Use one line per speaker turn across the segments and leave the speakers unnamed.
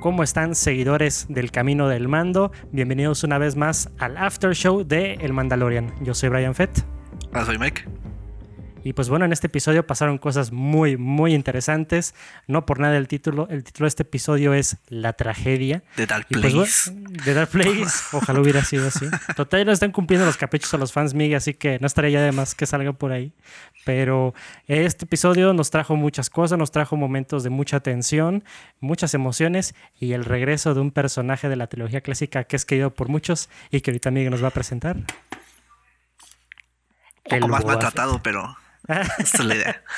¿Cómo están seguidores del Camino del Mando? Bienvenidos una vez más al After Show de El Mandalorian. Yo soy Brian Fett.
Ah, soy Mike.
Y pues bueno, en este episodio pasaron cosas muy, muy interesantes. No por nada el título. El título de este episodio es La tragedia.
De Dark
Pues,
Place.
de Dark Place. Ojalá hubiera sido así. Total, no están cumpliendo los caprichos a los fans, Miguel, así que no estaría ya de más que salga por ahí. Pero este episodio nos trajo muchas cosas, nos trajo momentos de mucha tensión, muchas emociones y el regreso de un personaje de la trilogía clásica que es querido por muchos y que ahorita Miguel nos va a presentar.
Un poco más
Boba Fett.
maltratado, pero esta es la idea.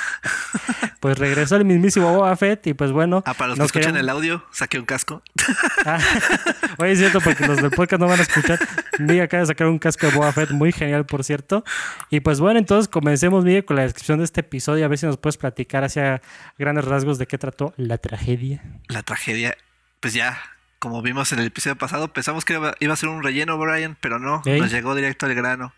Pues regresó el mismísimo Boba Fett y pues bueno.
Ah, para los que escuchan el audio, saqué un casco.
Ah, Oye, es cierto, porque los del podcast no van a escuchar. Miguel acaba de sacar un casco de Boba Fett muy genial, por cierto. Y pues bueno, entonces comencemos, Miguel, con la descripción de este episodio. A ver si nos puedes platicar hacia grandes rasgos de qué trató la tragedia.
La tragedia, pues ya, como vimos en el episodio pasado, pensamos que iba, a ser un relleno, Brian, pero no, nos llegó directo al grano.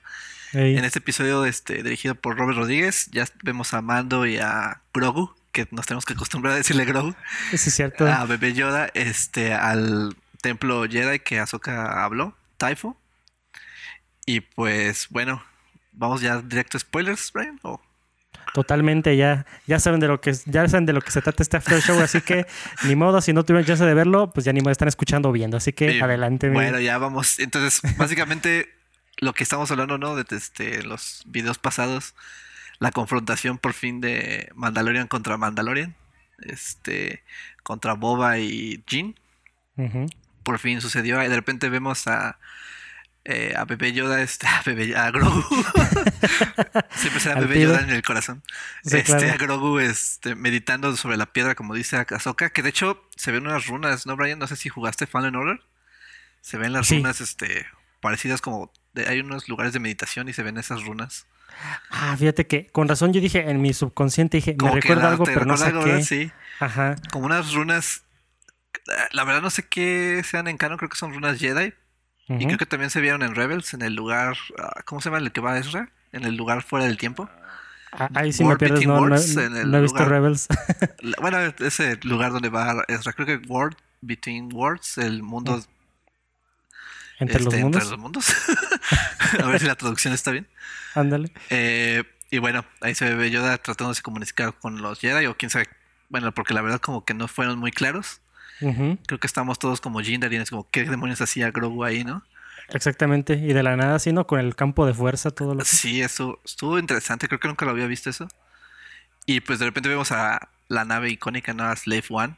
En este episodio este, dirigido por Robert Rodríguez, ya vemos a Mando y a Grogu, que nos tenemos que acostumbrar a decirle Grogu,
sí, es cierto.
a Bebé Yoda, este, al templo Jedi que Ahsoka habló, Taifo. Y pues bueno, vamos ya directo a spoilers, Brian. ¿O?
Totalmente, ya, ya saben de lo que ya saben de lo que se trata este after show, así que ni modo, si no tuvieron chance de verlo, pues ya ni modo están escuchando o viendo. Así que
Sí,
adelante.
Bueno, ya vamos. Entonces, básicamente, lo que estamos hablando, ¿no? De este, los videos pasados, la confrontación por fin de Mandalorian contra Mandalorian, este, contra Boba y Jean, por fin sucedió. Y de repente vemos a, eh, a Bebé Yoda, este, a, Grogu. Siempre será
pibe.
Yoda en el corazón.
Sí,
este,
claro.
a Grogu este, meditando sobre la piedra, como dice Ahsoka, que de hecho se ven unas runas, ¿no, Brian? No sé si jugaste Fallen Order. Se ven las
Sí.
runas este, parecidas como... de- hay unos lugares de meditación y se ven esas runas.
Ah, fíjate que con razón yo dije en mi subconsciente, dije,
Como
me recuerda algo, pero no sé
algo,
qué.
¿verdad? Sí,
Ajá.
como unas runas... La verdad no sé qué sean en canon, creo que son runas Jedi. Y creo que también se vieron en Rebels, en el lugar... ah, ¿Cómo se llama el que va a Ezra? En el lugar fuera del tiempo.
Ah, Ahí sí me
War
pierdes, no, no, he visto
lugar-
Rebels.
Bueno, ese lugar donde va Ezra, creo que World Between Worlds, el mundo
Entre los
este,
mundos.
Entre los mundos. a ver si la traducción está bien.
Ándale.
Eh, y bueno, ahí se ve Yoda tratándose de comunicar con los Jedi o quién sabe. Bueno, porque la verdad como que no fueron muy claros. Creo que estamos todos como Jindar y es como, ¿qué demonios hacía Grogu ahí, no?
Exactamente. Y de la nada, así, ¿no? Con el campo de fuerza, todo lo que...
Sí, eso estuvo interesante. Creo que nunca lo había visto eso. Y pues de repente vemos a la nave icónica, ¿no? A Slave One.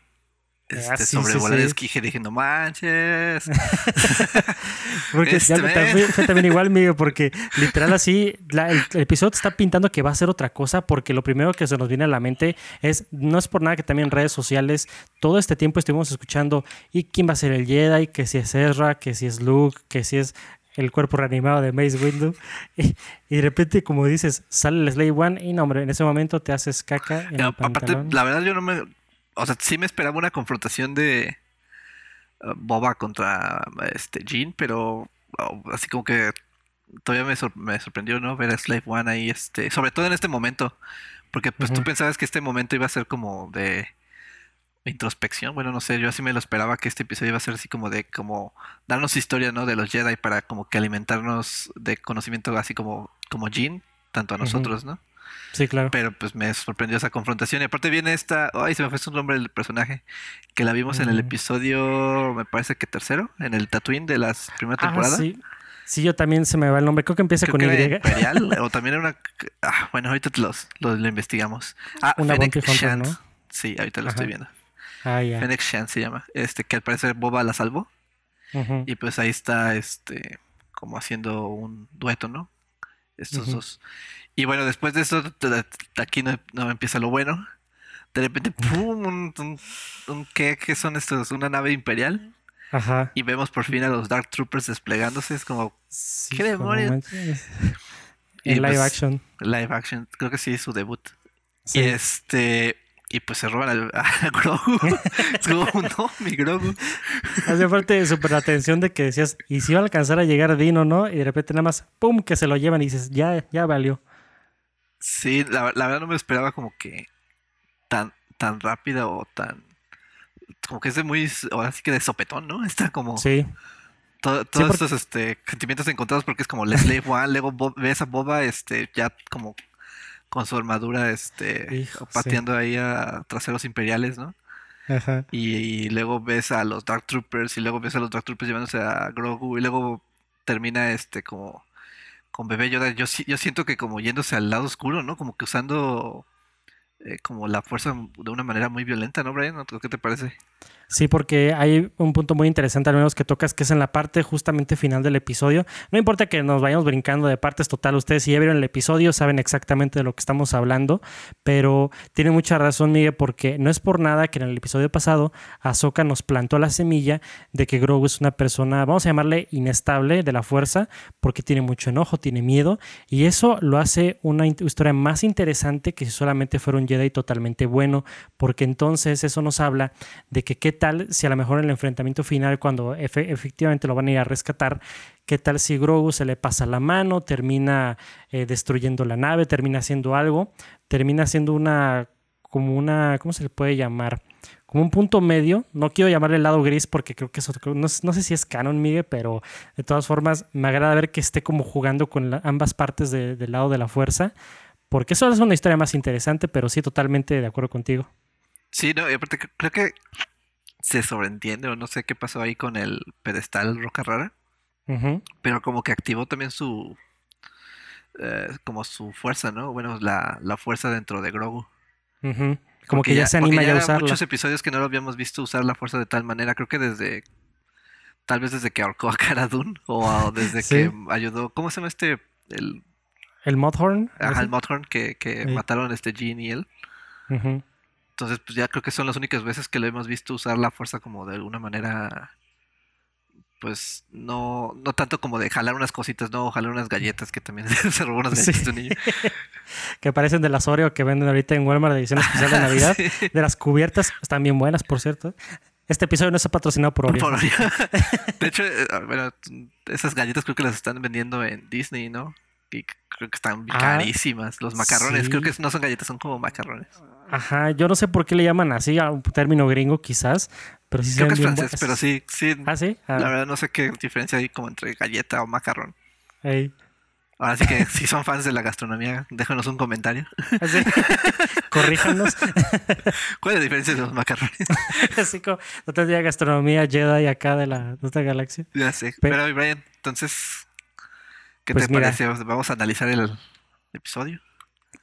Este,
Ah, sí, sí,
sobrevolar
sí.
el esquije dije, no manches.
Porque
Este
ya también, fue también igual, Miguel, porque literal así, la- el, el episodio te está pintando que va a ser otra cosa, porque lo primero que se nos viene a la mente es, no es por nada que también en redes sociales, todo este tiempo estuvimos escuchando, ¿y quién va a ser el Jedi? Que si es Ezra, que si es Luke, que si es el cuerpo reanimado de Mace Windu. Y, y de repente, como dices, sale el Slave One y no, hombre, en ese momento te haces caca en
Y
el
aparte, la verdad yo no me... O sea, sí me esperaba una confrontación de uh, Boba contra este Jean, pero oh, así como que todavía me, sor- me sorprendió, ¿no? Ver a Slave One ahí, este, sobre todo en este momento, porque pues tú
Ujú.
pensabas que este momento iba a ser como de introspección, bueno, no sé, yo así me lo esperaba que este episodio iba a ser así como de, como darnos historia, ¿no? De los Jedi para como que alimentarnos de conocimiento así como, como Jean, tanto a nosotros, ¿no?
Sí, claro.
Pero pues me sorprendió esa confrontación. Y aparte viene esta. Ay, se me fue su nombre del personaje. Que la vimos en el episodio, me parece que tercero, en el Tatooine de la primera
Ah,
temporada.
sí. Sí, yo también se me va el nombre. Creo que empieza
Creo
con
que
Y.
era Imperial, o también era una. Ah, bueno, ahorita los, los- lo investigamos. Ah,
Una
Fennec Shand.
¿no?
Sí, ahorita lo
Ajá.
estoy viendo.
Ah, ya.
Fennec Shand se llama. Este, que al parecer Boba la salvó.
Ujú.
Y pues ahí está, este, como haciendo un dueto, ¿no? Estos dos. Y bueno, después de eso, aquí no, no empieza lo bueno. De repente, ¡pum! Un, un, un- ¿qué, qué son estos? Una nave imperial.
Ajá.
Y vemos por fin a los Dark Troopers desplegándose. Es como
Sí,
¿Qué demonios?
En live
pues,
action.
live action. Creo que sí es su debut.
Sí.
Y este. Y pues se roban al, a Grogu. es como, no, mi Grogu.
Hace parte súper la atención de que decías, ¿y si va a alcanzar a llegar Dino, no? Y de repente nada más, ¡pum! que se lo llevan y dices, ya, ya valió.
Sí, la, la verdad no me esperaba como que tan, tan rápida o tan como que es de muy, ahora sí que de sopetón, ¿no? Está como...
Sí.
todos estos este, sentimientos encontrados porque es como la Slave One, luego ves a Boba este, ya como con su armadura este, pateando ahí a traseros imperiales, ¿no? Ajá. Y, luego ves a los Dark Troopers y luego ves a los Dark Troopers llevándose a Grogu y luego termina este como con Bebé Yoda. Yo, yo siento que como yéndose al lado oscuro, ¿no? Como que usando eh, como la fuerza de una manera muy violenta, ¿no, Brian? ¿Qué te parece?
Sí, porque hay un punto muy interesante, al menos que tocas, que es en la parte justamente final del episodio. No importa que nos vayamos brincando de partes total, ustedes si ya vieron el episodio saben exactamente de lo que estamos hablando, pero tiene mucha razón, Miguel, porque no es por nada que en el episodio pasado Ahsoka nos plantó la semilla de que Grogu es una persona, vamos a llamarle inestable de la fuerza, porque tiene mucho enojo, tiene miedo, y eso lo hace una historia más interesante que si solamente fuera un Jedi totalmente bueno, porque entonces eso nos habla de que qué tal si a lo mejor en el enfrentamiento final, cuando efectivamente lo van a ir a rescatar, qué tal si Grogu se le pasa la mano, termina eh, destruyendo la nave, termina haciendo algo, termina siendo una, como una, ¿cómo se le puede llamar? Como un punto medio, no quiero llamarle el lado gris porque creo que eso, no, no sé si es canon, Miguel, pero de todas formas me agrada ver que esté como jugando con ambas partes del lado de la fuerza, porque eso es una historia más interesante, pero sí, totalmente de acuerdo contigo.
Sí, no, aparte creo que se sobreentiende o no sé qué pasó ahí con el pedestal Roca Rara. Pero como que activó también su. Eh, como su fuerza, ¿no? Bueno, la, fuerza dentro de Grogu.
Como que ya, se anima ya a usarla.
muchos episodios que no lo habíamos visto usar la fuerza de tal manera. Creo que desde. Tal vez desde que ahorcó a Cara o desde que ayudó. ¿Cómo se llama este? El.
El Modhorn.
Ajá, el Modhorn que, que mataron este Jean y él. Entonces, pues ya creo que son las únicas veces que lo hemos visto usar la fuerza como de alguna manera, pues no, no tanto como de jalar unas cositas, no, jalar unas galletas, que también se robó unas galletas de un niño.
que parecen de las Oreo que venden ahorita en Walmart de edición especial de Navidad. De las cubiertas, están bien buenas, por cierto. Este episodio no está patrocinado por Oreo. Por Oreo.
de hecho, eh, bueno, esas galletas creo que las están vendiendo en Disney, ¿no? Y creo que están ah, carísimas. Los macarrones, creo que no son galletas, son como macarrones.
Ajá, yo no sé por qué le llaman así, a un término gringo quizás, pero sí
Creo que es francés, pero sí, sí.
¿Ah, sí?
La ah. verdad no sé qué diferencia hay como entre galleta o macarrón. Ahora sí que si son fans de la gastronomía, déjanos un comentario.
¿Ah, Corríjanos.
¿Cuál es la diferencia de los macarrones?
Así como no tendría gastronomía Jedi acá de la de galaxia.
Ya sé. Pero, Brian, entonces, ¿qué pues te parece? Vamos a analizar el episodio.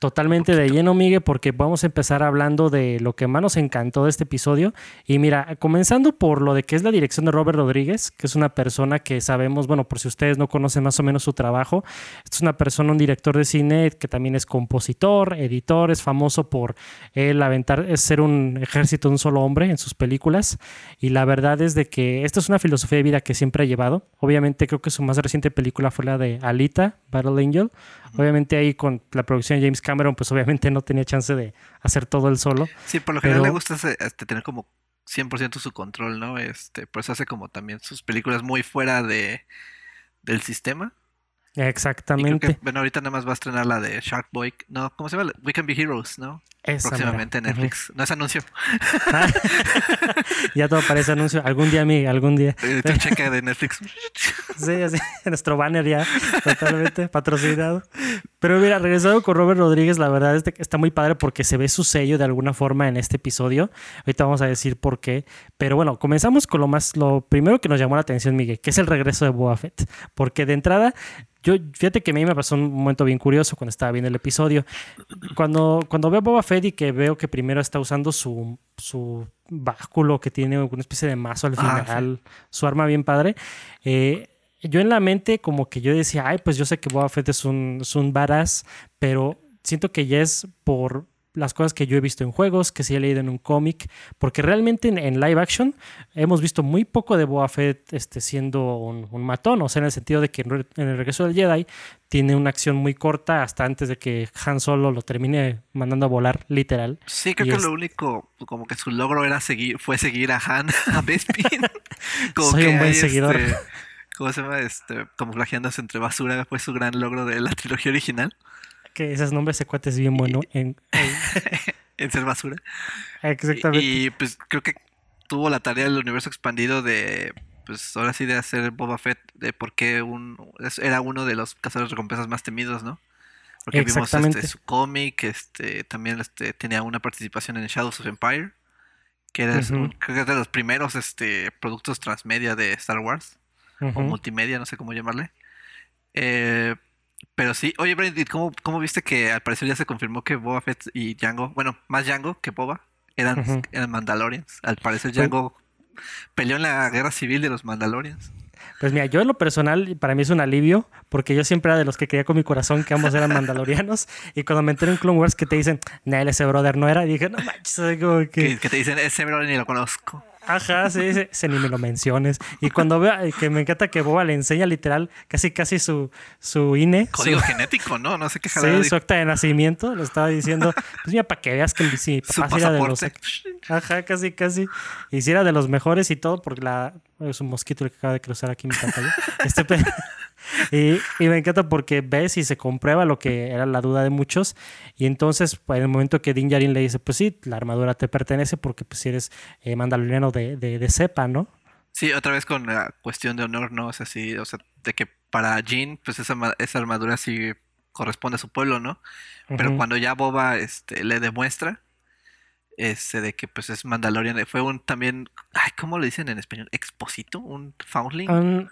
Totalmente de lleno, Miguel, porque vamos a empezar hablando de lo que más nos encantó de este episodio. Y mira, comenzando por lo de que es la dirección de Robert Rodríguez, que es una persona que sabemos, bueno, por si ustedes no conocen más o menos su trabajo, es una persona, un director de cine que también es compositor, editor, es famoso por él aventar, es ser un ejército de un solo hombre en sus películas. Y la verdad es de que esta es una filosofía de vida que siempre ha llevado. Obviamente creo que su más reciente película fue la de Alita, Battle Angel. Obviamente ahí con la producción de James Cameron, pues obviamente no tenía chance de hacer todo él solo.
Sí, por lo general le gusta este, tener como 100% su control, ¿no? Este, por eso hace como también sus películas muy fuera de del sistema.
Exactamente.
bueno, ahorita nada más va a estrenar la de Shark Boy. No, ¿cómo se llama? We Can Be Heroes, ¿no? Próximamente en Netflix. No es anuncio.
ya todo parece anuncio. Algún día, amiga, algún día.
Eh, tu cheque de Netflix.
sí, así. Nuestro banner ya totalmente patrocinado. Pero mira, regresando con Robert Rodríguez, la verdad es que está muy padre porque se ve su sello de alguna forma en este episodio. Ahorita vamos a decir por qué. Pero bueno, comenzamos con lo más, lo primero que nos llamó la atención, Miguel, que es el regreso de Boa Fett. Porque de entrada, yo, fíjate que a mí me pasó un momento bien curioso cuando estaba viendo el episodio. Cuando, cuando veo a Boba Fett y que veo que primero está usando su, su báculo que tiene una especie de mazo al ah, final, su arma bien padre, eh, yo en la mente como que yo decía, ay, pues yo sé que Boba Fett es un, es un badass, pero siento que ya es por las cosas que yo he visto en juegos, que sí he leído en un cómic, porque realmente en, live action hemos visto muy poco de Boba Fett este, siendo un, matón, o sea, en el sentido de que en, el regreso del Jedi tiene una acción muy corta hasta antes de que Han Solo lo termine mandando a volar, literal.
Sí, creo que lo único, como que su logro era seguir, fue seguir a Han, a Bespin.
Soy un buen seguidor.
Este, ¿Cómo se llama? Este, como flageándose entre basura, fue su gran logro de la trilogía original
que esos nombres de cuate es bien bueno en,
en... ser basura.
Exactamente.
Y, pues creo que tuvo la tarea del universo expandido de, pues ahora sí de hacer Boba Fett, de por qué un, era uno de los cazadores de recompensas más temidos, ¿no? Porque vimos este, su cómic, este, también este, tenía una participación en Shadows of Empire, que era creo que es de los primeros este, productos transmedia de Star Wars, o multimedia, no sé cómo llamarle. Eh, pero sí, oye, Brandon, ¿cómo, ¿cómo, viste que al parecer ya se confirmó que Boba Fett y Django, bueno, más Django que Boba, eran, eran Mandalorians? Al parecer pues Django peleó en la guerra civil de los Mandalorians.
Pues mira, yo en lo personal, para mí es un alivio, porque yo siempre era de los que creía con mi corazón que ambos eran mandalorianos. y cuando me enteré en Clone Wars que te dicen, Nel, ese brother no era, dije, no manches, como
que... que... te dicen, ese brother ni lo conozco.
Ajá, sí, sí, ni me lo menciones. Y cuando veo que me encanta que Boba le enseña literal casi casi su, su INE.
Código genético, ¿no? No sé qué
Sí, su acta de nacimiento, lo estaba diciendo. Pues mira, para que veas que sí, papá era de los. Ajá, casi, casi. Y si era de los mejores y todo, porque la. Es un mosquito el que acaba de cruzar aquí en mi pantalla. Este y, me encanta porque ves y se comprueba lo que era la duda de muchos. Y entonces, en el momento que Din Djarin le dice, pues sí, la armadura te pertenece porque pues si eres eh, mandaloriano de, de, cepa, ¿no?
Sí, otra vez con la cuestión de honor, ¿no? O sea, sí, o sea, de que para Jin, pues esa, esa armadura sí corresponde a su pueblo, ¿no? Pero cuando ya Boba este, le demuestra, este de que pues es Mandalorian fue un también ay cómo le dicen en español exposito un foundling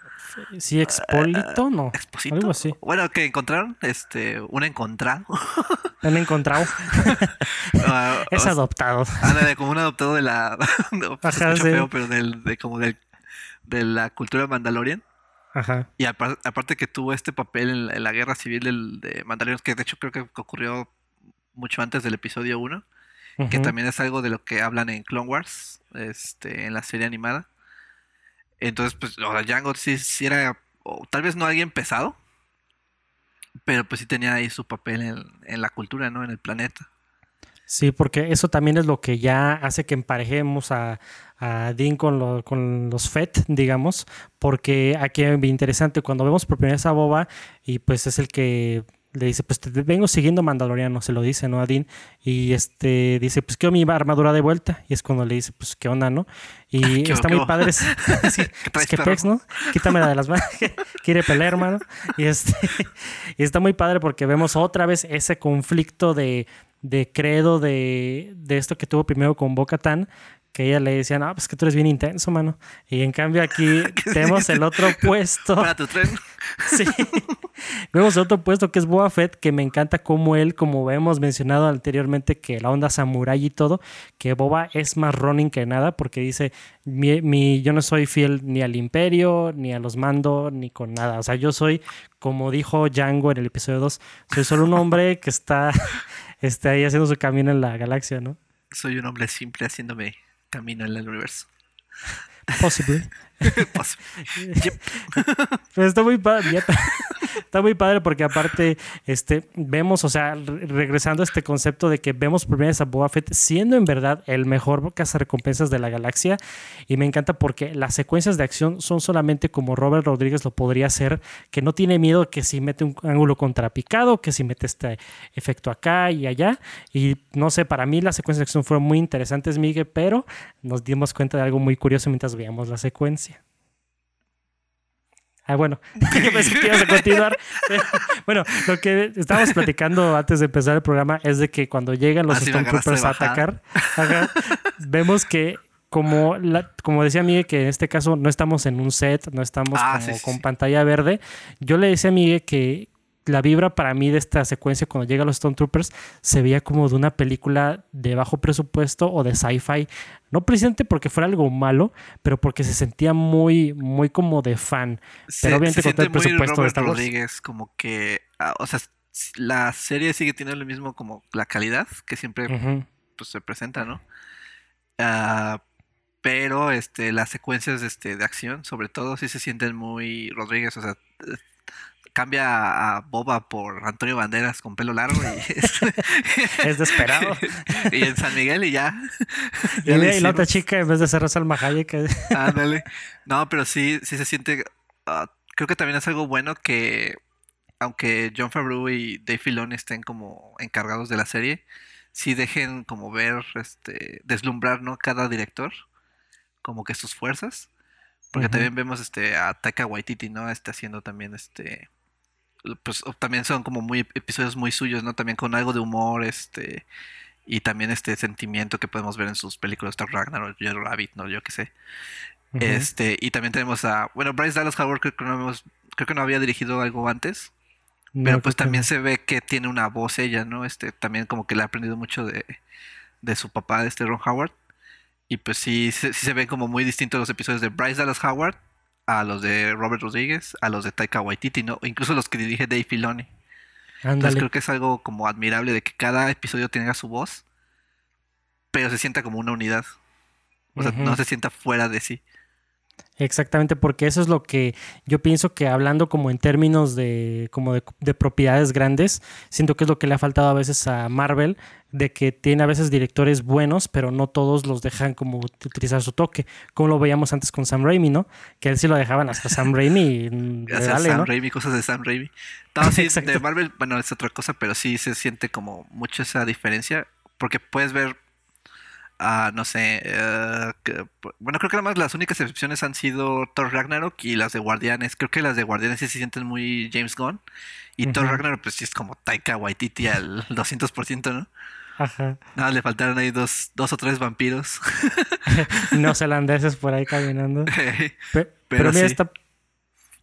sí expolito no
exposito algo así. Bueno que encontraron este un encontrado.
Un encontrado. Ah, es adoptado.
de como un adoptado de la no, Ajá, feo, pero del, de como del, de la cultura Mandalorian. Ajá. Y aparte que tuvo este papel en la, guerra civil de Mandalorian, que de hecho creo que ocurrió mucho antes del episodio 1 que también es algo de lo que hablan en Clone Wars, este, en la serie animada. Entonces, pues, o sea, Django sí, era, tal vez no alguien pesado, pero pues sí tenía ahí su papel en, la cultura, ¿no? En el planeta.
Sí, porque eso también es lo que ya hace que emparejemos a, a Dean con, con los FET, digamos, porque aquí es interesante cuando vemos por primera vez a Boba y pues es el que le dice, pues te vengo siguiendo Mandaloriano, se lo dice, ¿no? A Dean. Y este dice, pues quiero mi armadura de vuelta. Y es cuando le dice, pues qué onda, ¿no? Y está muy padre. sí, es que pex, ¿no? Quítamela de las manos. Quiere pelear, hermano. Y, este, y está muy padre porque vemos otra vez ese conflicto de, de credo de, de esto que tuvo primero con Boca Tan, que ella le decía, no, pues que tú eres bien intenso, mano. Y en cambio aquí tenemos el otro puesto.
Para tu tren.
sí. Vemos otro puesto que es Boa Fett, que me encanta como él, como hemos mencionado anteriormente, que la onda samurai y todo, que Boba es más running que nada, porque dice, mi, yo no soy fiel ni al imperio, ni a los mando, ni con nada. O sea, yo soy, como dijo Django en el episodio 2, soy solo un hombre que está, está ahí haciendo su camino en la galaxia, ¿no?
Soy un hombre simple haciéndome camino en el universo.
Possibly. Pero está muy padre. Está muy padre porque aparte este, vemos, o sea, regresando a este concepto de que vemos por primera a Boba Fett siendo en verdad el mejor recompensas de la galaxia y me encanta porque las secuencias de acción son solamente como Robert Rodríguez lo podría hacer, que no tiene miedo que si mete un ángulo contrapicado, que si mete este efecto acá y allá y no sé, para mí las secuencias de acción fueron muy interesantes, Miguel, pero nos dimos cuenta de algo muy curioso mientras veíamos la secuencia. Ah, bueno, pensé que ibas a continuar. bueno, lo que estábamos platicando antes de empezar el programa es de que cuando llegan los Stormtroopers a atacar, vemos que como, la, como decía Miguel, que en este caso no estamos en un set, no estamos ah, como con pantalla verde. Yo le decía a Miguel que, la vibra para mí de esta secuencia cuando llega los Stone Troopers se veía como de una película de bajo presupuesto o de sci-fi. No precisamente porque fuera algo malo, pero porque se sentía muy, muy como de fan. pero obviamente con todo el presupuesto de Star
Rodríguez, como que, ah, o sea, la serie sigue teniendo lo mismo como la calidad que siempre pues, se presenta, ¿no? Ah, pero este, las secuencias este, de acción, sobre todo, sí se sienten muy Rodríguez, o sea, cambia a Boba por Antonio Banderas con pelo largo y
es desesperado.
y en San Miguel y ya.
y, la otra chica en vez de ser Salma Hayek.
Ándale. No, pero sí, sí se siente. Ah, creo que también es algo bueno que aunque John Favreau y Dave Filoni estén como encargados de la serie, sí dejen como ver, este, deslumbrar, ¿no? Cada director como que sus fuerzas. Porque también vemos este a Taika Waititi, ¿no? Está haciendo también este pues también son como muy episodios muy suyos, ¿no? También con algo de humor, este y también este sentimiento que podemos ver en sus películas Thor Ragnarok, Joe Rabbit, no, yo qué sé. Este, y también tenemos a, bueno, Bryce Dallas Howard creo que no, creo que no había dirigido algo antes. pero pues también se ve que tiene una voz ella, ¿no? Este, también como que le ha aprendido mucho de, de su papá, de este Ron Howard. Y pues sí, sí, se ven como muy distintos los episodios de Bryce Dallas Howard a los de Robert Rodríguez, a los de Taika Waititi, ¿no? incluso los que dirige Dave Filoni. Entonces creo que es algo como admirable de que cada episodio tenga su voz, pero se sienta como una unidad. O sea, no se sienta fuera de sí.
Exactamente, porque eso es lo que yo pienso que hablando como en términos de como de, propiedades grandes, siento que es lo que le ha faltado a veces a Marvel, de que tiene a veces directores buenos, pero no todos los dejan como utilizar su toque, como lo veíamos antes con Sam Raimi, ¿no? Que él sí lo dejaban hasta Sam Raimi.
Y, Sam Raimi, cosas de Sam Raimi. No, sí, de Marvel, bueno, es otra cosa, pero sí se siente como mucho esa diferencia, porque puedes ver no sé, eh, bueno, creo que además las únicas excepciones han sido Thor Ragnarok y las de Guardianes. Creo que las de Guardianes sí se sienten muy James Gunn. Y Thor Ragnarok, pues sí es como Taika Waititi al 200%, ¿no? Ajá. Nada, le faltaron ahí dos, dos o tres vampiros.
Neozelandeses por ahí caminando. pero, mira, esta,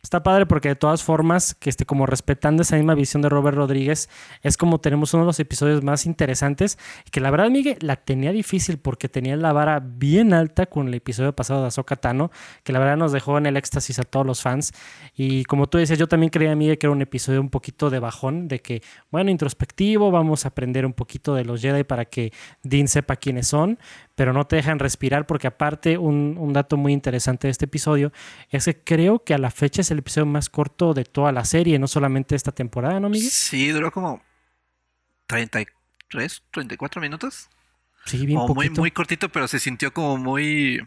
Está padre porque de todas formas, que esté como respetando esa misma visión de Robert Rodríguez, es como tenemos uno de los episodios más interesantes. Que la verdad, Miguel, la tenía difícil porque tenía la vara bien alta con el episodio pasado de Ahsoka Tano, que la verdad nos dejó en el éxtasis a todos los fans. Y como tú dices, yo también creía, Miguel, que era un episodio un poquito de bajón, de que, bueno, introspectivo, vamos a aprender un poquito de los Jedi para que Dean sepa quiénes son pero no te dejan respirar porque aparte un, dato muy interesante de este episodio es que creo que a la fecha es el episodio más corto de toda la serie, no solamente esta temporada, ¿no, Miguel?
Sí, duró como 33, 34 minutos.
Sí, bien
o muy, muy cortito, pero se sintió como muy...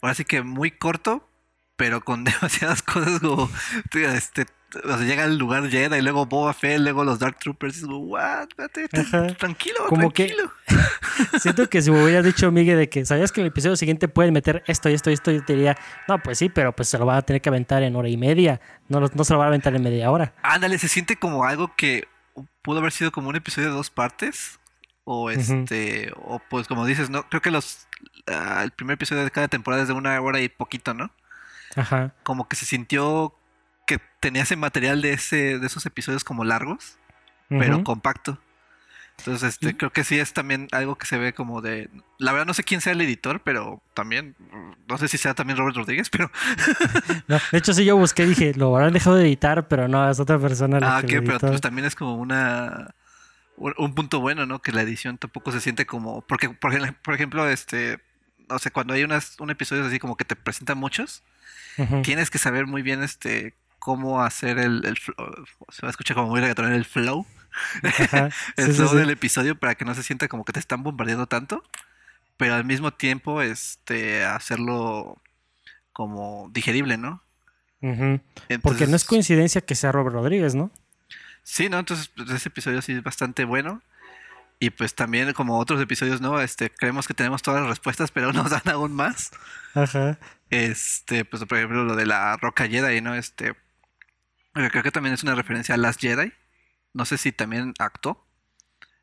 Ahora sí que muy corto, pero con demasiadas cosas como este, o sea, llega al lugar Jedi y luego Boba Fett, luego los Dark Troopers. Y digo, what? tranquilo, Como tranquilo.
Que, siento que si me hubieras dicho, Miguel, de que sabías que en el episodio siguiente pueden meter esto y esto y esto, yo te diría, no, pues sí, pero pues se lo van a tener que aventar en hora y media. No, no se lo van a aventar en media hora.
Ándale, se siente como algo que pudo haber sido como un episodio de dos partes. O este, o pues como dices, no, creo que los ah, el primer episodio de cada temporada es de una hora y poquito, ¿no? Ajá. Como que se sintió que tenía ese material de ese de esos episodios como largos, pero compacto. Entonces, este, creo que sí es también algo que se ve como de. La verdad, no sé quién sea el editor, pero también. No sé si sea también Robert Rodríguez, pero.
de hecho, sí, yo busqué y dije, lo habrán dejado de editar, pero no, es otra persona.
La ah, que pero pues también es como una. Un punto bueno, ¿no? Que la edición tampoco se siente como. Porque, por ejemplo, este. No sé, cuando hay unas, un episodio así como que te presentan muchos, tienes que saber muy bien este cómo hacer el, el se va a escuchar como muy reggaetonero el flow. el flow del episodio para que no se sienta como que te están bombardeando tanto, pero al mismo tiempo este hacerlo como digerible, ¿no?
Porque no es coincidencia que sea Robert Rodríguez, ¿no?
Sí, ¿no? Entonces pues, ese episodio sí es bastante bueno. Y pues también como otros episodios, ¿no? Este, creemos que tenemos todas las respuestas, pero nos dan aún más. Ajá. Este, pues por ejemplo lo de la roca Jedi, ¿no? Este, Creo que también es una referencia a Last Jedi. No sé si también actuó.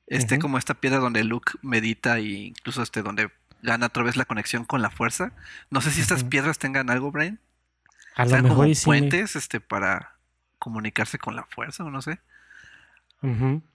Este, como esta piedra donde Luke medita e incluso este, donde gana otra vez la conexión con la fuerza. No sé si estas piedras tengan algo, Brian. A lo mejor como puentes este, para comunicarse con la fuerza, o no sé.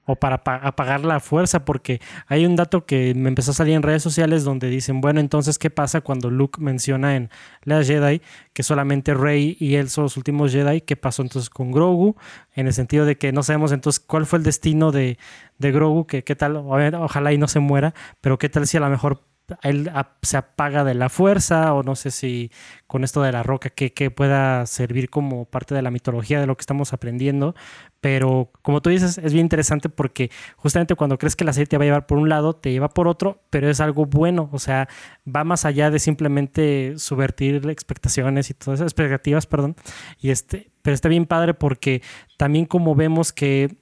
O para apagar la fuerza, porque hay un dato que me empezó a salir en redes sociales donde dicen, bueno, entonces, ¿qué pasa cuando Luke menciona en la Jedi que solamente Rey y él son los últimos Jedi? ¿Qué pasó entonces con Grogu? En el sentido de que no sabemos entonces cuál fue el destino de, de Grogu, que qué tal, ojalá y no se muera, pero qué tal si a lo mejor él se apaga de la fuerza o no sé si con esto de la roca que, pueda servir como parte de la mitología de lo que estamos aprendiendo. Pero como tú dices, es bien interesante porque justamente cuando crees que la serie te va a llevar por un lado, te lleva por otro, pero es algo bueno. O sea, va más allá de simplemente subvertir expectaciones y todas esas expectativas, perdón. Y este, pero está bien padre porque también como vemos que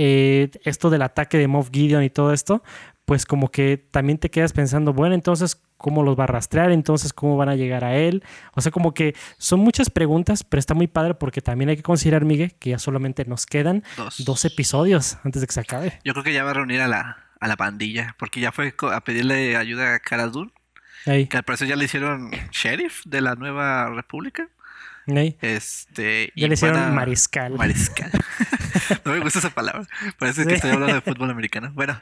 eh, esto del ataque de Moff Gideon y todo esto, pues como que también te quedas pensando, bueno, entonces, ¿cómo los va a rastrear? Entonces, ¿cómo van a llegar a él? O sea, como que son muchas preguntas, pero está muy padre porque también hay que considerar, Miguel, que ya solamente nos quedan dos, episodios antes de que se acabe.
Yo creo que ya va a reunir a la, a la pandilla, porque ya fue a pedirle ayuda a Cara que al parecer ya le hicieron sheriff de la nueva república. Este,
ya le hicieron mariscal.
Mariscal. no me gusta esa palabra. Parece que estoy hablando de fútbol americano. Bueno,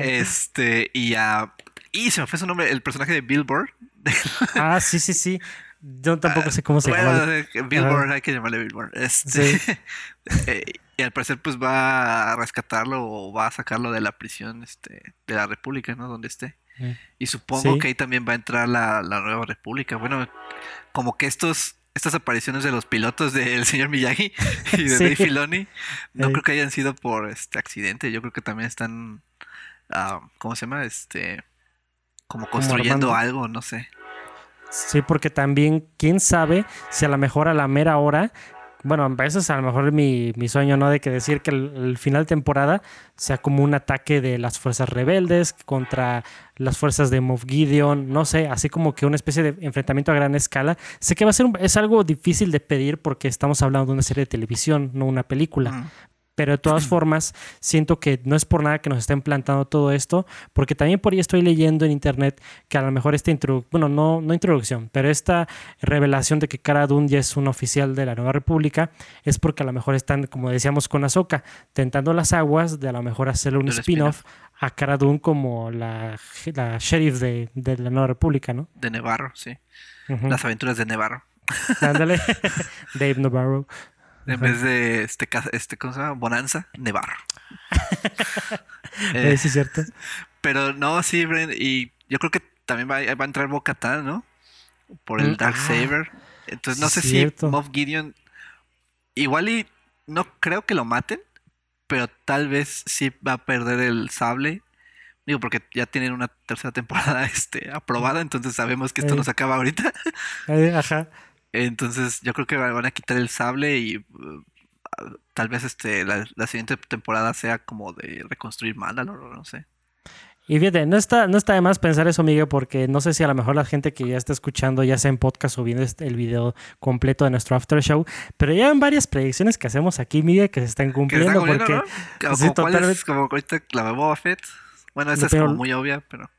este, y a. y se me fue su nombre, el personaje de Billboard.
ah, sí, sí, sí. Yo tampoco sé cómo se llama.
Billboard, hay que llamarle Billboard. Este, eh, y al parecer, pues va a rescatarlo o va a sacarlo de la prisión este, de la República, ¿no? Donde esté. Y supongo que ahí también va a entrar la, la, nueva república. Bueno, como que estos estas apariciones de los pilotos del señor Miyagi y de Dave Filoni no creo que hayan sido por este accidente. Yo creo que también están, uh, ¿cómo se llama? Este, como construyendo algo, no sé.
Sí, porque también, quién sabe si a lo mejor a la mera hora bueno, a veces a lo mejor mi, mi sueño, ¿no? De que decir que el, final de temporada sea como un ataque de las fuerzas rebeldes contra las fuerzas de Moff Gideon, no sé, así como que una especie de enfrentamiento a gran escala. Sé que va a ser, es algo difícil de pedir porque estamos hablando de una serie de televisión, no una película. Pero de todas formas, siento que no es por nada que nos estén plantando todo esto, porque también por ahí estoy leyendo en internet que a lo mejor esta introducción, bueno, no, no introducción, pero esta revelación de que Cara Dune ya es un oficial de la Nueva República es porque a lo mejor están, como decíamos con Ahsoka, tentando las aguas de a lo mejor hacerle un spin-off a Cara Dune como la, la sheriff de, de, la Nueva República, ¿no?
De Nevarro, sí. Las aventuras de Nevarro.
Ándale, Dave Navarro.
En vez de este, este, ¿cómo se llama? Bonanza,
eh, sí, es cierto.
Pero no, sí, y yo creo que también va, va a entrar Boca ¿no? Por el mm, Dark ah, Saber. Entonces no sé si Moff Gideon. Igual y no creo que lo maten, pero tal vez sí va a perder el sable. Digo, porque ya tienen una tercera temporada este, aprobada, entonces sabemos que esto no se acaba ahorita.
Ajá.
Entonces yo creo que van a quitar el sable y uh, tal vez este la, siguiente temporada sea como de reconstruir Mandalore, no sé.
Y fíjate, no está, no está de más pensar eso, Miguel, porque no sé si a lo mejor la gente que ya está escuchando, ya sea en podcast o viendo este, el video completo de nuestro after show, pero ya hay varias predicciones que hacemos aquí, Miguel, que se están cumpliendo. porque, ¿no?
como, ahorita la de Boba Fett. Bueno, esa es como muy obvia, pero.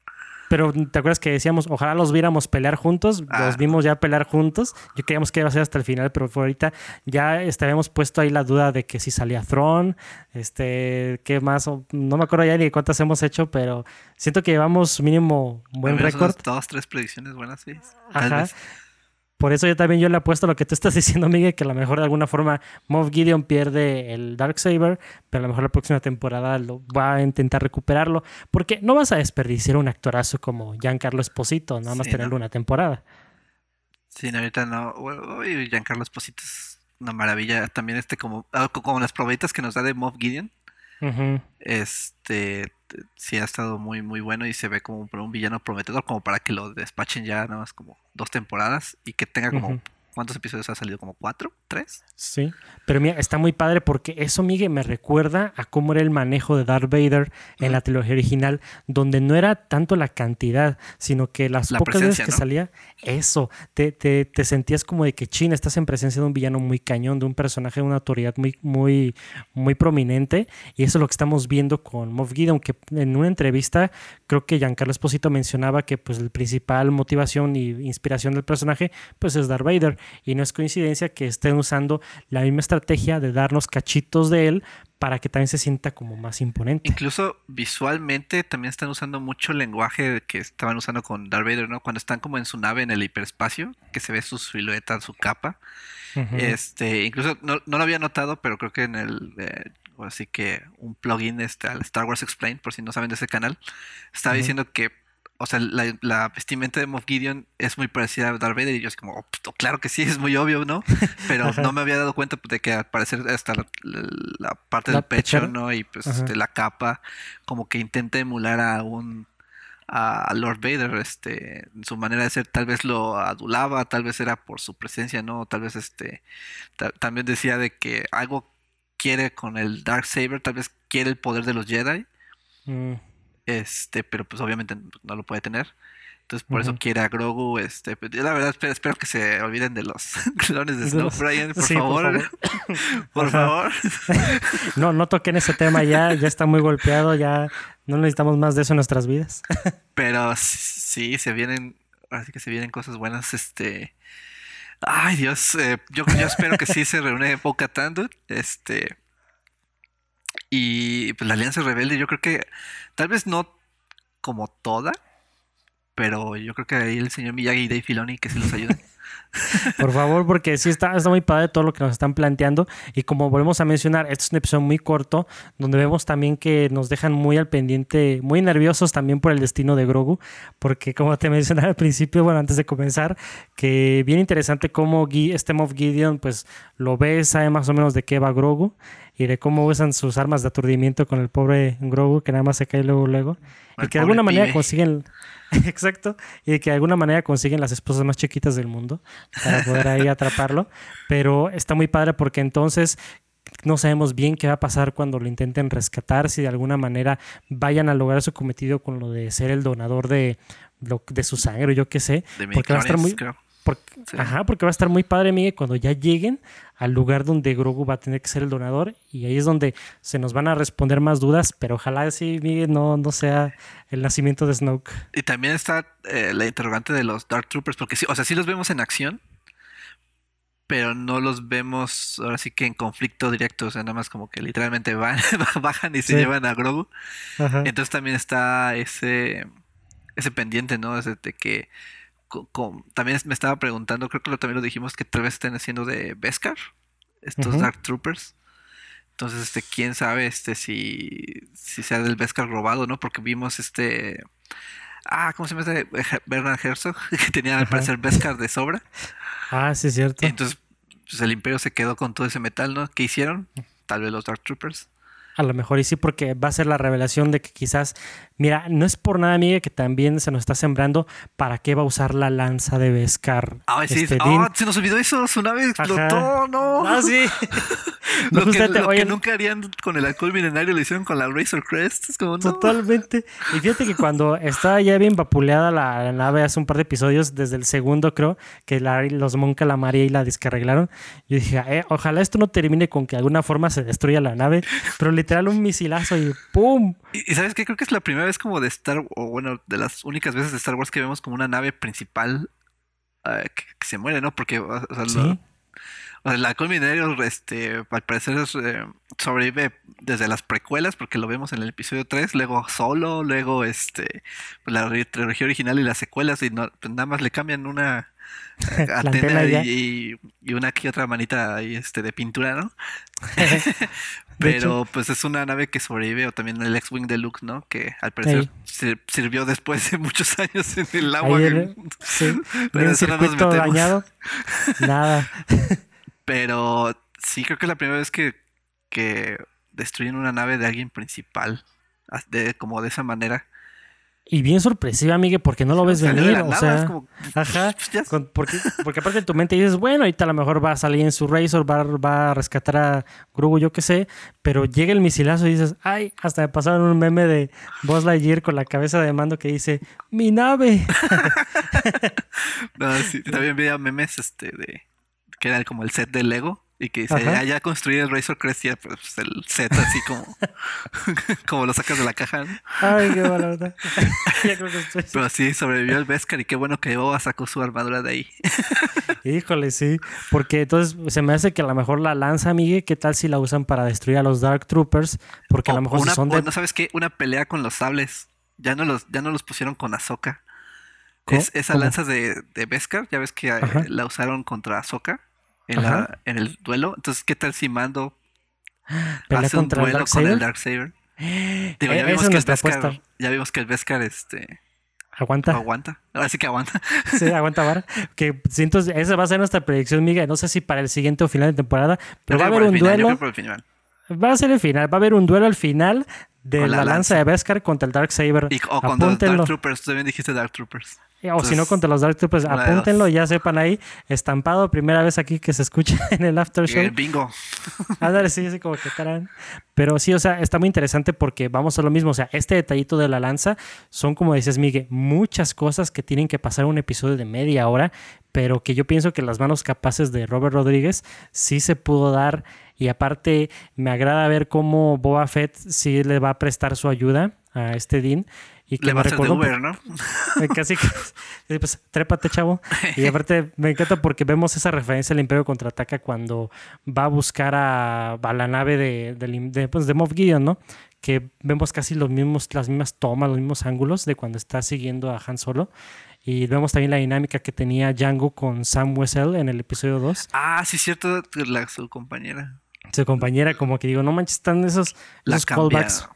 Pero ¿te acuerdas que decíamos, ojalá los viéramos pelear juntos? Los ah. vimos ya pelear juntos. Yo queríamos que iba a ser hasta el final, pero por ahorita ya este, habíamos puesto ahí la duda de que si salía Throne, este, qué más, no me acuerdo ya ni cuántas hemos hecho, pero siento que llevamos mínimo buen récord.
Dos, tres predicciones buenas, sí.
Ajá. Por eso yo también yo le apuesto a lo que tú estás diciendo, Miguel, que a lo mejor de alguna forma Moff Gideon pierde el Darksaber, pero a lo mejor la próxima temporada lo va a intentar recuperarlo, porque no vas a desperdiciar un actorazo como Giancarlo Esposito, nada más tenerlo una temporada.
Sí, ahorita no. Giancarlo Esposito es una maravilla. También este como, ah, como las probaditas que nos da de Moff Gideon. Este sí ha estado muy muy bueno y se ve como un villano prometedor como para que lo despachen ya nada más como dos temporadas y que tenga como ¿Cuántos episodios ha salido? ¿Como cuatro? ¿Tres?
Sí, pero mira, está muy padre porque eso, Miguel, me recuerda a cómo era el manejo de Darth Vader en la trilogía original, donde no era tanto la cantidad, sino que las pocas veces que salía, eso, te, te, te, sentías como de que, chin, estás en presencia de un villano muy cañón, de un personaje de una autoridad muy, muy, muy prominente, y eso es lo que estamos viendo con Moff Gideon, que en una entrevista, creo que Giancarlo Esposito mencionaba que pues la principal motivación y inspiración del personaje, pues es Darth Vader y no es coincidencia que estén usando la misma estrategia de darnos cachitos de él para que también se sienta como más imponente.
Incluso visualmente también están usando mucho el lenguaje que estaban usando con Darth Vader, ¿no? Cuando están como en su nave en el hiperespacio, que se ve su silueta, su capa. Este, incluso no, lo había notado, pero creo que en el eh, así que un plugin este, al Star Wars Explain, por si no saben de ese canal, estaba diciendo que o sea, la, vestimenta de Moff Gideon es muy parecida a Darth Vader y yo es como, oh, claro que sí, es muy obvio, ¿no? Pero no me había dado cuenta pues, de que al parecer hasta la, parte del pecho, ¿no? Y pues este, la capa, como que intenta emular a un a Lord Vader, este, su manera de ser, tal vez lo adulaba, tal vez era por su presencia, ¿no? Tal vez este, también decía de que algo quiere con el Dark Saber, tal vez quiere el poder de los Jedi. Mm. Este, pero pues obviamente no lo puede tener. Entonces por eso quiere a Grogu. Este, pues, la verdad espero, que se olviden de los clones de Snow Brian, por favor. Por favor.
no, no toquen ese tema ya, ya está muy golpeado, ya no necesitamos más de eso en nuestras vidas.
pero sí, se vienen, así que se vienen cosas buenas, este. Ay Dios, eh, yo, yo espero que sí se reúne Boca Tando. Este. Y pues la Alianza Rebelde, yo creo que tal vez no como toda, pero yo creo que ahí el señor Miyagi y Dave Filoni que se los ayuden.
Por favor, porque sí está, está muy padre todo lo que nos están planteando. Y como volvemos a mencionar, este es un episodio muy corto, donde vemos también que nos dejan muy al pendiente, muy nerviosos también por el destino de Grogu. Porque como te mencioné al principio, bueno, antes de comenzar, que bien interesante cómo este Moff Gideon, pues lo ve, sabe más o menos de qué va Grogu y de cómo usan sus armas de aturdimiento con el pobre Grogu, que nada más se cae luego, luego. y que de alguna manera consiguen Exacto. Y que de alguna manera consiguen las esposas más chiquitas del mundo para poder ahí atraparlo. Pero está muy padre porque entonces no sabemos bien qué va a pasar cuando lo intenten rescatar, si de alguna manera vayan a lograr su cometido con lo de ser el donador de, de su sangre, yo qué sé. porque va a estar muy, Ajá, porque va a estar muy padre, Miguel, cuando ya lleguen al lugar donde Grogu va a tener que ser el donador y ahí es donde se nos van a responder más dudas, pero ojalá sí, Miguel, no, no sea el nacimiento de Snoke.
Y también está eh, la interrogante de los Dark Troopers, porque sí, o sea, sí los vemos en acción, pero no los vemos ahora sí que en conflicto directo, o sea, nada más como que literalmente van, bajan y se llevan a Grogu. Entonces también está ese, ese pendiente, ¿no? de que también me estaba preguntando, creo que lo, también lo dijimos, que tal vez estén haciendo de Beskar, estos Dark Troopers. Entonces, este, quién sabe este si, si sea del Beskar robado, ¿no? Porque vimos este. Ah, ¿cómo se llama este? Bernard Herzog, que tenía al parecer Beskar de sobra.
Ah, sí, es cierto.
entonces, pues el Imperio se quedó con todo ese metal, ¿no? ¿Qué hicieron? Tal vez los Dark Troopers.
A lo mejor y sí, porque va a ser la revelación de que quizás, mira, no es por nada, amiga, que también se nos está sembrando para qué va a usar la lanza de Beskar.
Ah, sí, este, oh, se nos olvidó eso, su nave explotó, no.
Ah, sí.
lo, que, nunca harían con el alcohol milenario lo hicieron con la Razor Crest. Es como,
Totalmente. Y fíjate que cuando estaba ya bien vapuleada la, nave hace un par de episodios, desde el segundo creo, que los Monca la María y la descarreglaron, yo dije, eh, ojalá esto no termine con que de alguna forma se destruya la nave, pero literal un misilazo y ¡pum!
Y, sabes qué, creo que es la primera vez como de Star o bueno, de las únicas veces de Star Wars que vemos como una nave principal eh, que, se muere, ¿no? Porque o sea, la culminario, este, al parecer eh, sobrevive desde las precuelas, porque lo vemos en el episodio 3, luego solo, luego este, pues, la trilogía original y las secuelas, y no, pues, nada más le cambian una antena y, y, una que otra manita ahí, este, de pintura, ¿no? Pero pues es una nave que sobrevive, o también el X-Wing Deluxe, ¿no? Que al parecer sirvió después de muchos años en el agua.
sí, Pero circuito dañado. Nada.
Pero sí creo que es la primera vez que, que destruyen una nave de alguien principal. De, como de esa manera.
Y bien sorpresiva, Miguel, porque no lo ves venir. O sea, ajá. porque, porque aparte de tu mente dices, bueno, ahorita a lo mejor va a salir en su Razor, va, va a rescatar a Grogu, yo qué sé. Pero llega el misilazo y dices, ay, hasta me pasaron un meme de Buzz Lightyear con la cabeza de mando que dice, mi nave.
no, sí, también veía memes este de que era como el set de Lego y que se haya construido el Razor Crest y pues, el set así como, como lo sacas de la caja.
Ay, qué mala verdad.
Pero sí, sobrevivió el Beskar y qué bueno que Boba sacó su armadura de ahí.
Híjole, sí. Porque entonces se me hace que a lo mejor la lanza, Miguel, ¿qué tal si la usan para destruir a los Dark Troopers? Porque a lo mejor
son ¿No sabes qué? Una pelea con los sables. Ya no los, ya no los pusieron con Ahsoka. esa lanza de, de Beskar, ya ves que eh, la usaron contra Ahsoka en, la, en el duelo. Entonces, ¿qué tal si Mando hace un duelo con el Darksaber? Digo, ya, vimos que el Beskar, ya vimos que el Beskar este,
Aguanta.
Aguanta. Ahora sí que aguanta.
Sí, aguanta vara. Que siento, esa va a ser nuestra predicción, Miguel. No sé si para el siguiente o final de temporada, pero va a haber un duelo. Va a ser el final. Va a haber un duelo al final de la, lanza. de Beskar contra el Dark Saber.
o contra Dark Troopers. Tú también dijiste Dark Troopers.
Eh, o si no, contra los Dark Troopers, apúntenlo, ya sepan ahí. Estampado, primera vez aquí que se escucha en el After Show.
bingo.
Ándale, sí, sí, como que tarán. Pero sí, o sea, está muy interesante porque vamos a lo mismo. O sea, este detallito de la lanza son, como dices, Miguel, muchas cosas que tienen que pasar un episodio de media hora, pero que yo pienso que las manos capaces de Robert Rodríguez sí se pudo dar. Y aparte, me agrada ver cómo Boba Fett sí le va a prestar su ayuda a este Dean y
que Le a hacer de Uber, ¿no?
Casi que, pues, trépate, chavo. Y aparte, me encanta porque vemos esa referencia al Imperio Contraataca cuando va a buscar a, la nave de, de, pues, de Moff Gideon, ¿no? Que vemos casi los mismos, las mismas tomas, los mismos ángulos de cuando está siguiendo a Han Solo. Y vemos también la dinámica que tenía Django con Sam Wessel en el episodio 2.
Ah, sí, cierto, la, su compañera.
Su compañera, como que digo, no manches, están esos, esos callbacks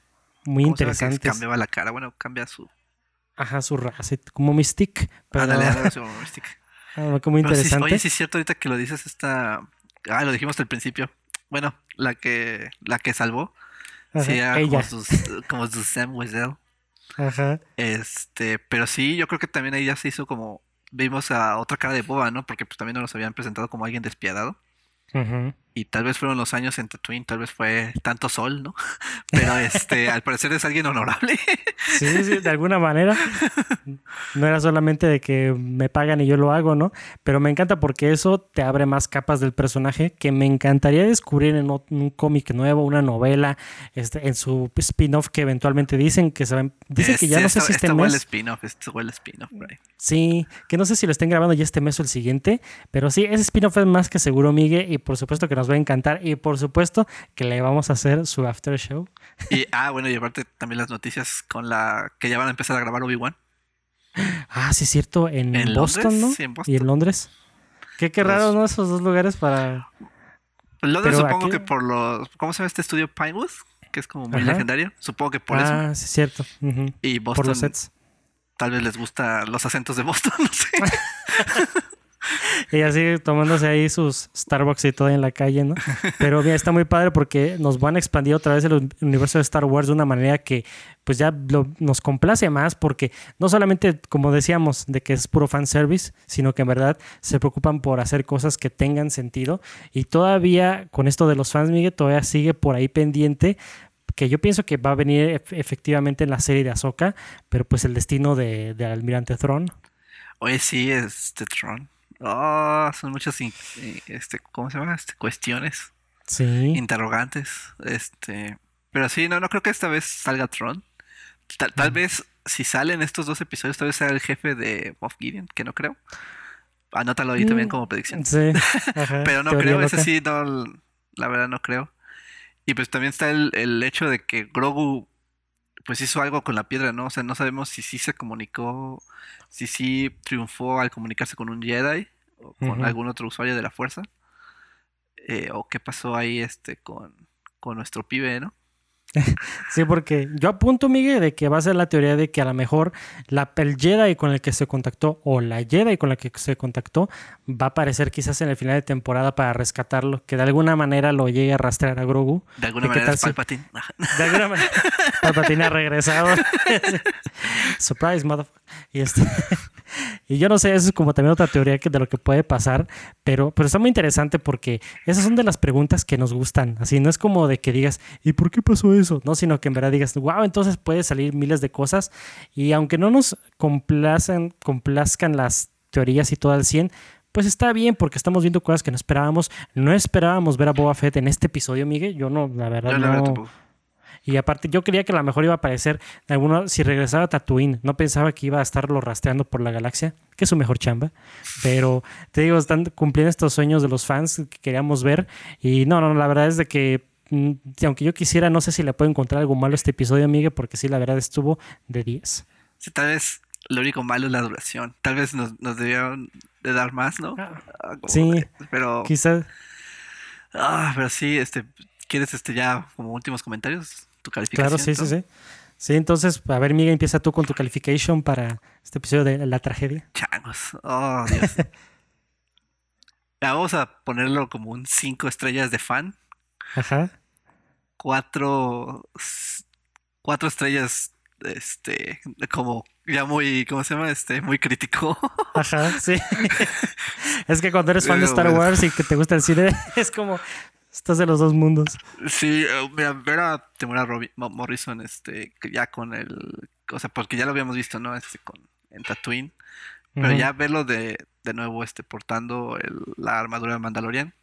muy interesante.
Cambiaba la cara, bueno, cambia su.
Ajá, su raza, como Mystic.
Pero... Ándale, ándale, como Mystic.
Ah, como interesante.
oye, sí es cierto ahorita que lo dices, esta. Ah, lo dijimos al principio. Bueno, la que, la que salvó. sí, era como, sus, como su Sam Wessel.
Ajá.
Este, pero sí, yo creo que también ahí ya se hizo como. Vimos a otra cara de boba, ¿no? Porque pues también nos habían presentado como alguien despiadado. Ajá y tal vez fueron los años en Tatooine, tal vez fue tanto sol, ¿no? Pero este, al parecer es alguien honorable.
Sí, sí, de alguna manera. No era solamente de que me pagan y yo lo hago, ¿no? Pero me encanta porque eso te abre más capas del personaje que me encantaría descubrir en un cómic nuevo, una novela, este, en su spin-off que eventualmente dicen que se va, dicen que ya no sé si este mes.
spin-off, este el spin-off,
Sí, que no sé si lo estén grabando ya este mes o el siguiente, pero sí, ese spin-off es más que seguro, Miguel, y por supuesto que nos va a encantar y por supuesto que le vamos a hacer su after show.
Y, ah, bueno, y aparte también las noticias con la que ya van a empezar a grabar Obi-Wan.
Ah, sí, es cierto, en, Boston, ¿no? Sí, en Boston. Y en Londres. Qué, qué raro, pues ¿no? Esos dos lugares para...
Londres supongo que por los... ¿Cómo se llama este estudio Pinewood? Que es como muy legendario. Supongo que por eso.
Ah, sí, es cierto.
Y Boston... Por los sets. Tal vez les gusta los acentos de Boston, no sé.
y así tomándose ahí sus Starbucks y todo en la calle, ¿no? Pero mira, está muy padre porque nos van a expandir otra vez el universo de Star Wars de una manera que pues ya nos complace más porque no solamente, como decíamos, de que es puro fan service, sino que en verdad se preocupan por hacer cosas que tengan sentido. Y todavía con esto de los fans, Miguel, todavía sigue por ahí pendiente que yo pienso que va a venir efectivamente en la serie de Ahsoka, pero pues el destino de, de Almirante Thrawn.
Oye, sí, es de Thrawn. Oh, son muchas, este, ¿cómo se llama? Este, cuestiones.
Sí.
Interrogantes. Este, pero sí, no, no creo que esta vez salga Tron. Tal, vez si salen estos dos episodios, tal vez sea el jefe de Moff Gideon, que no creo. Anótalo ahí también mm, como predicción.
Sí.
pero no creo, ese sí, no, la verdad no creo. Y pues también está el, el hecho de que Grogu pues hizo algo con la piedra, ¿no? O sea, no sabemos si sí se comunicó si sí triunfó al comunicarse con un Jedi o con algún otro usuario de la fuerza. Eh, o qué pasó ahí este con, con nuestro pibe, ¿no?
Sí, porque yo apunto, Miguel, de que va a ser la teoría de que a lo mejor la, el Jedi con el que se contactó o la Jedi con la que se contactó va a aparecer quizás en el final de temporada para rescatarlo, que de alguna manera lo llegue a rastrear a Grogu.
De alguna manera es Palpatine.
De alguna manera Palpatine ha regresado. Surprise, motherfucker. Y este... Y yo no sé, eso es como también otra teoría de lo que puede pasar, pero, pero está muy interesante porque esas son de las preguntas que nos gustan. Así no es como de que digas, ¿y por qué pasó eso? No, sino que en verdad digas, wow, entonces puede salir miles de cosas. Y aunque no nos complazcan, complazcan las teorías y todo al 100, pues está bien porque estamos viendo cosas que no esperábamos. No esperábamos ver a Boba Fett en este episodio, Miguel. Yo no, la verdad, no. Y aparte, yo creía que a lo mejor iba a aparecer alguno, si regresaba a Tatooine. No pensaba que iba a estarlo rastreando por la galaxia, que es su mejor chamba. Pero te digo, están cumpliendo estos sueños de los fans que queríamos ver. Y no, no, la verdad es de que mm, aunque yo quisiera, no sé si le puedo encontrar algo malo a este episodio, Miguel, porque sí, la verdad estuvo de 10.
Sí, tal vez lo único malo es la duración. Tal vez nos, nos debieron de dar más, ¿no? Ah,
ah, sí, pero... Quizás...
Ah, pero sí, este, ¿quieres este ya como últimos comentarios? Tu
calificación. Claro, sí, sí, sí. Sí, entonces, a ver, Miguel, empieza tú con tu calification para este episodio de La Tragedia.
Changos. Oh, Dios. Vamos a ponerlo como un 5 estrellas de fan.
Ajá.
Cuatro, cuatro estrellas, este, como ya muy, ¿cómo se llama? Este, muy crítico.
Ajá, sí. es que cuando eres fan de Star Wars y que te gusta el cine, es como, estás de los dos mundos.
Sí, eh, mira, ver a Temura Morrison, este, ya con el, o sea, porque ya lo habíamos visto, ¿no? Este, con, en Tatooine. Pero ya verlo de, de nuevo, este, portando el, la armadura de Mandalorian.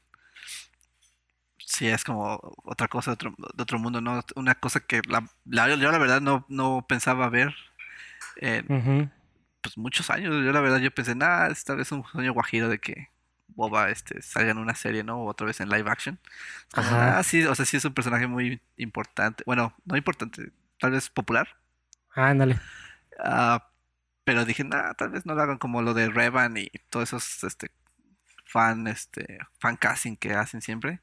Sí, es como otra cosa de otro, de otro mundo, ¿no? Una cosa que la, yo la verdad no, no pensaba ver en pues, muchos años. Yo la verdad yo pensé, nada, esta vez un sueño guajiro de que Boba este, salga en una serie, ¿no? O otra vez en live action. ah, sí, o sea, sí es un personaje muy importante. Bueno, no importante, tal vez popular.
Ándale.
Ah, pero dije, nada, tal vez no lo hagan como lo de Revan y todos esos este, fan, este, fan casting que hacen siempre.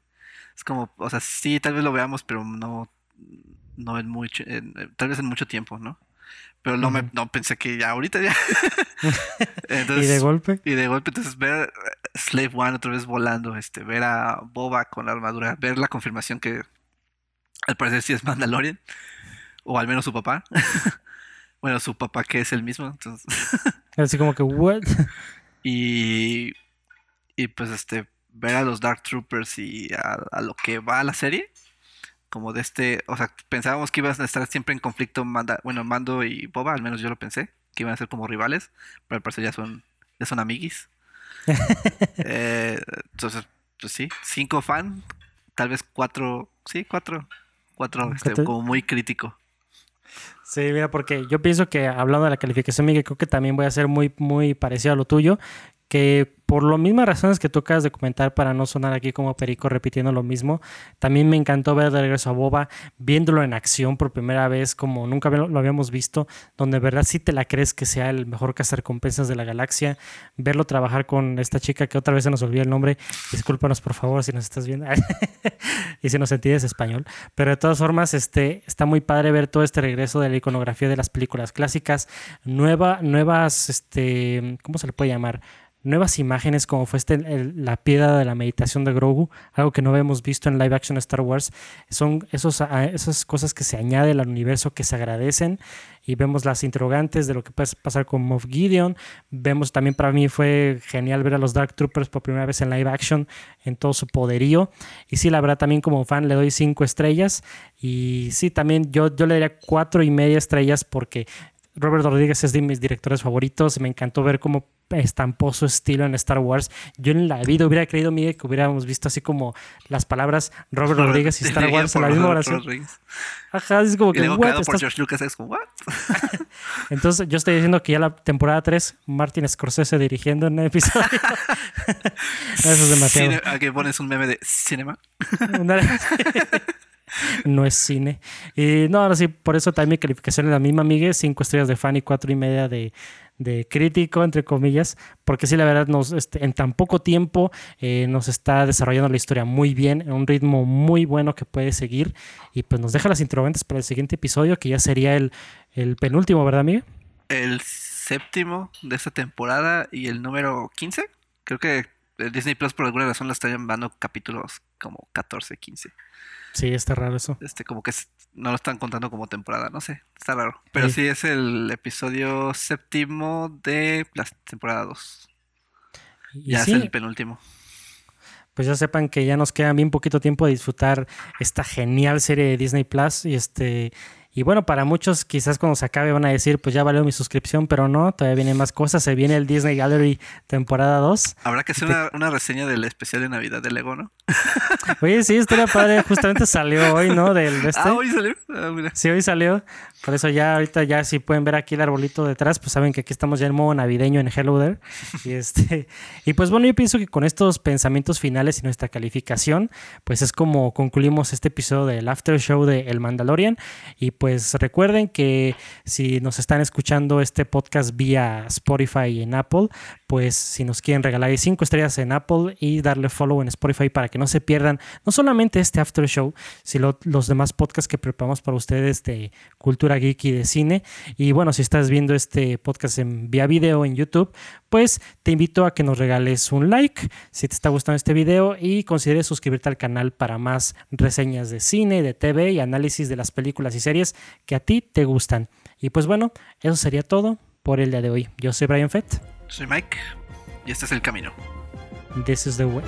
Es como, o sea, sí, tal vez lo veamos, pero no, no en mucho, tal vez en mucho tiempo, ¿no? Pero no, me, no pensé que ya ahorita ya.
y de golpe.
Y de golpe, entonces ver Slave One otra vez volando, este, ver a Boba con la armadura, ver la confirmación que al parecer sí es Mandalorian, o al menos su papá. bueno, su papá que es el mismo, entonces.
Así como que, ¿what?
y, y pues este, ver a los Dark Troopers y a, a lo que va a la serie como de este, o sea, pensábamos que iban a estar siempre en conflicto, manda, bueno, Mando y Boba, al menos yo lo pensé, que iban a ser como rivales, pero al parecer ya son, ya son amiguis. Eh, entonces, pues sí, cinco fan, tal vez cuatro, sí, cuatro, cuatro, este, como muy crítico.
Sí, mira, porque yo pienso que hablando de la calificación, Miguel, creo que también voy a ser muy, muy parecido a lo tuyo, que por las mismas razones que tú acabas de comentar, para no sonar aquí como perico repitiendo lo mismo, también me encantó ver de regreso a Boba, viéndolo en acción por primera vez, como nunca lo habíamos visto, donde de verdad sí te la crees que sea el mejor cazarrecompensas de la galaxia, verlo trabajar con esta chica que otra vez se nos olvida el nombre, discúlpanos por favor si nos estás viendo. Y si nos entiendes español, pero de todas formas este, está muy padre ver todo este regreso de la iconografía de las películas clásicas, nueva, nuevas, este, ¿cómo se le puede llamar? nuevas imágenes como fue este, la piedra de la meditación de Grogu, algo que no habíamos visto en live action Star Wars. Son esos, esas cosas que se añaden al universo que se agradecen y vemos las interrogantes de lo que puede pasar con Moff Gideon. Vemos también para mí fue genial ver a los Dark Troopers por primera vez en live action en todo su poderío. Y sí, la verdad también como fan le doy cinco estrellas y sí, también yo, yo le daría cuatro y media estrellas porque Robert Rodríguez es de mis directores favoritos. Me encantó ver cómo estampó su estilo en Star Wars. Yo en la vida hubiera creído, Miguel, que hubiéramos visto así como las palabras Robert Rodríguez y Star Wars en la misma oración. Ajá, es como que.
Y por George Lucas, es como, ¿what?
Entonces, yo estoy diciendo que ya la temporada 3, Martin Scorsese dirigiendo en el episodio. Eso es demasiado.
aquí pones un meme de cinema
no es cine. Y no, ahora sí, por eso también mi calificación es la misma, Miguel, cinco estrellas de fan y cuatro y media de, crítico, entre comillas, porque sí, la verdad, nos, este, en tan poco tiempo eh, nos está desarrollando la historia muy bien, en un ritmo muy bueno que puede seguir, y pues nos deja las interrogantes para el siguiente episodio, que ya sería el, el penúltimo, ¿verdad, Miguel?
El séptimo de esta temporada y el número 15. Creo que Disney Plus por alguna razón la está llamando capítulos como 14, 15.
Sí, está raro eso.
Este, como que no lo están contando como temporada, no sé, está raro. Pero sí, es el episodio séptimo de la temporada 2. Ya es el penúltimo.
Pues ya sepan que ya nos queda bien poquito tiempo de disfrutar esta genial serie de Disney Plus y este y bueno, para muchos quizás cuando se acabe van a decir, pues ya valió mi suscripción, pero no, todavía vienen más cosas. Se viene el Disney Gallery temporada 2.
Habrá que hacer una, reseña del especial de Navidad de Lego, ¿no?
Oye, sí, estaría padre. Justamente salió hoy, ¿no? Del,
este. Ah, hoy salió. Ah,
sí, hoy salió. Por eso ya ahorita ya si pueden ver aquí el arbolito detrás, pues saben que aquí estamos ya en modo navideño en Hello There. Y, este, y pues bueno, yo pienso que con estos pensamientos finales y nuestra calificación, pues es como concluimos este episodio del After Show de El Mandalorian. Y pues recuerden que si nos están escuchando este podcast vía Spotify y en Apple, pues si nos quieren regalar cinco estrellas en Apple y darle follow en Spotify para que no se pierdan no solamente este After Show, sino los demás podcasts que preparamos para ustedes de cultura geeky de cine. Y bueno, si estás viendo este podcast en vía video en YouTube, pues te invito a que nos regales un like si te está gustando este video y consideres suscribirte al canal para más reseñas de cine, de TV y análisis de las películas y series que a ti te gustan. Y pues bueno, eso sería todo por el día de hoy. Yo soy Brian Fett.
Soy Mike y este es el camino.
This is the way.